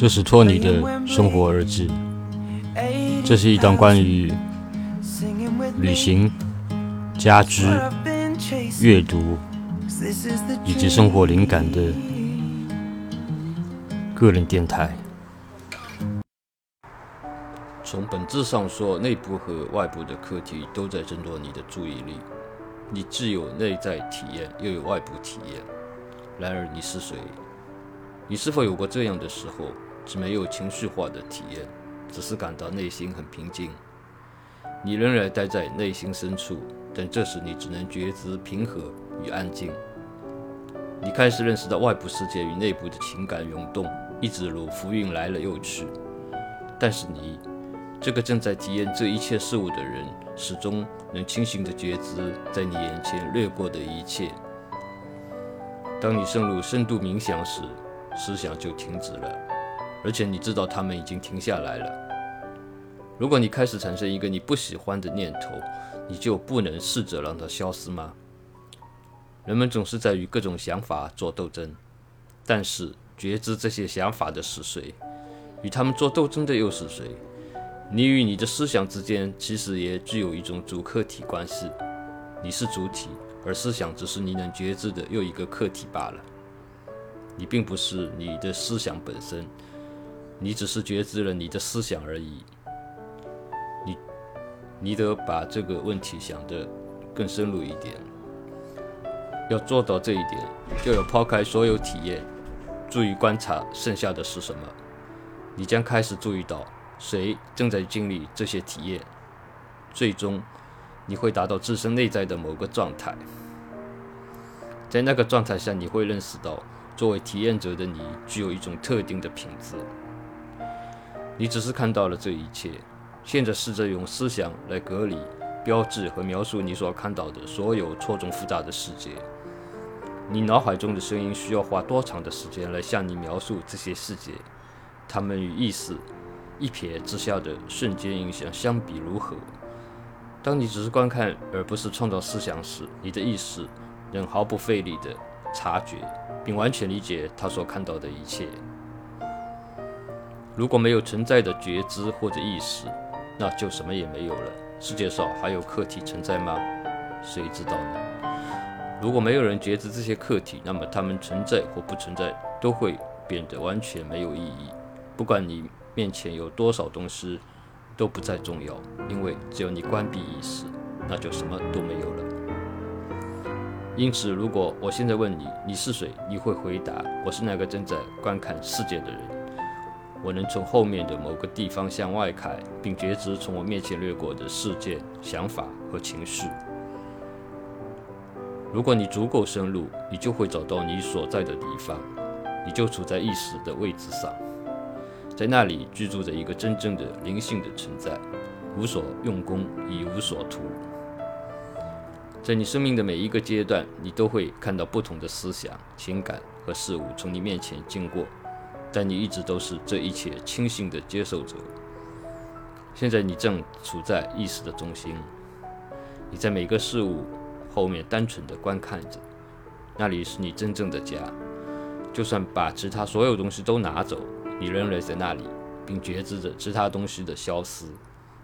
这是托尼的生活日志。这是一档关于旅行、家居、阅读以及生活灵感的个人电台。从本质上说，内部和外部的课题都在争夺你的注意力。你既有内在体验，又有外部体验。然而，你是谁？你是否有过这样的时候？是没有情绪化的体验，只是感到内心很平静。你仍然待在内心深处，但这时你只能觉知平和与安静。你开始认识到外部世界与内部的情感涌动，一直如浮云来了又去。但是你，这个正在体验这一切事物的人，始终能清醒地觉知在你眼前掠过的一切。当你深入深度冥想时，思想就停止了。而且你知道他们已经停下来了。如果你开始产生一个你不喜欢的念头，你就不能试着让它消失吗？人们总是在与各种想法做斗争，但是觉知这些想法的是谁？与他们做斗争的又是谁？你与你的思想之间其实也具有一种主客体关系。你是主体，而思想只是你能觉知的又一个客体罢了。你并不是你的思想本身。你只是觉知了你的思想而已。你，你得把这个问题想得更深入一点。要做到这一点，就要抛开所有体验，注意观察剩下的是什么。你将开始注意到谁正在经历这些体验。最终，你会达到自身内在的某个状态。在那个状态下，你会认识到，作为体验者的你具有一种特定的品质。你只是看到了这一切，现在试着用思想来隔离、标志和描述你所看到的所有错综复杂的世界。你脑海中的声音需要花多长的时间来向你描述这些世界？它们与意识一瞥之下的瞬间影响相比如何？当你只是观看而不是创造思想时，你的意识能毫不费力地察觉并完全理解他所看到的一切。如果没有存在的觉知或者意识，那就什么也没有了。世界上还有客体存在吗？谁知道呢？如果没有人觉知这些客体，那么它们存在或不存在都会变得完全没有意义。不管你面前有多少东西，都不再重要，因为只有你关闭意识，那就什么都没有了。因此，如果我现在问你你是谁，你会回答我是那个正在观看世界的人。我能从后面的某个地方向外看，并觉知从我面前掠过的事件、想法和情绪。如果你足够深入，你就会找到你所在的地方，你就处在意识的位置上，在那里居住着一个真正的灵性的存在，无所用功，亦无所图。在你生命的每一个阶段，你都会看到不同的思想、情感和事物从你面前经过。但你一直都是这一切清醒的接受者。现在你正处在意识的中心，你在每个事物后面单纯的观看着，那里是你真正的家。就算把其他所有东西都拿走，你仍然在那里，并觉知着其他东西的消失。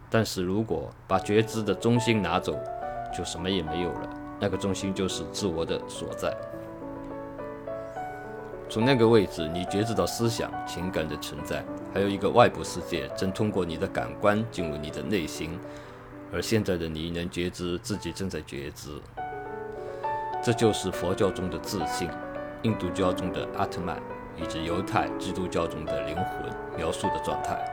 但是如果把觉知的中心拿走，就什么也没有了。那个中心就是自我的所在。从那个位置，你觉知到思想、情感的存在，还有一个外部世界正通过你的感官进入你的内心。而现在的你能觉知自己正在觉知，这就是佛教中的自信，印度教中的阿特曼，以及犹太、基督教中的灵魂描述的状态。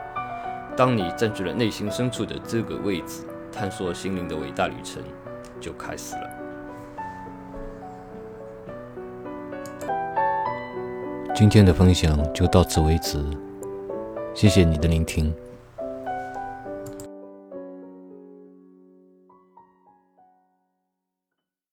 当你占据了内心深处的这个位置，探索心灵的伟大旅程就开始了。今天的分享就到此为止，谢谢你的聆听。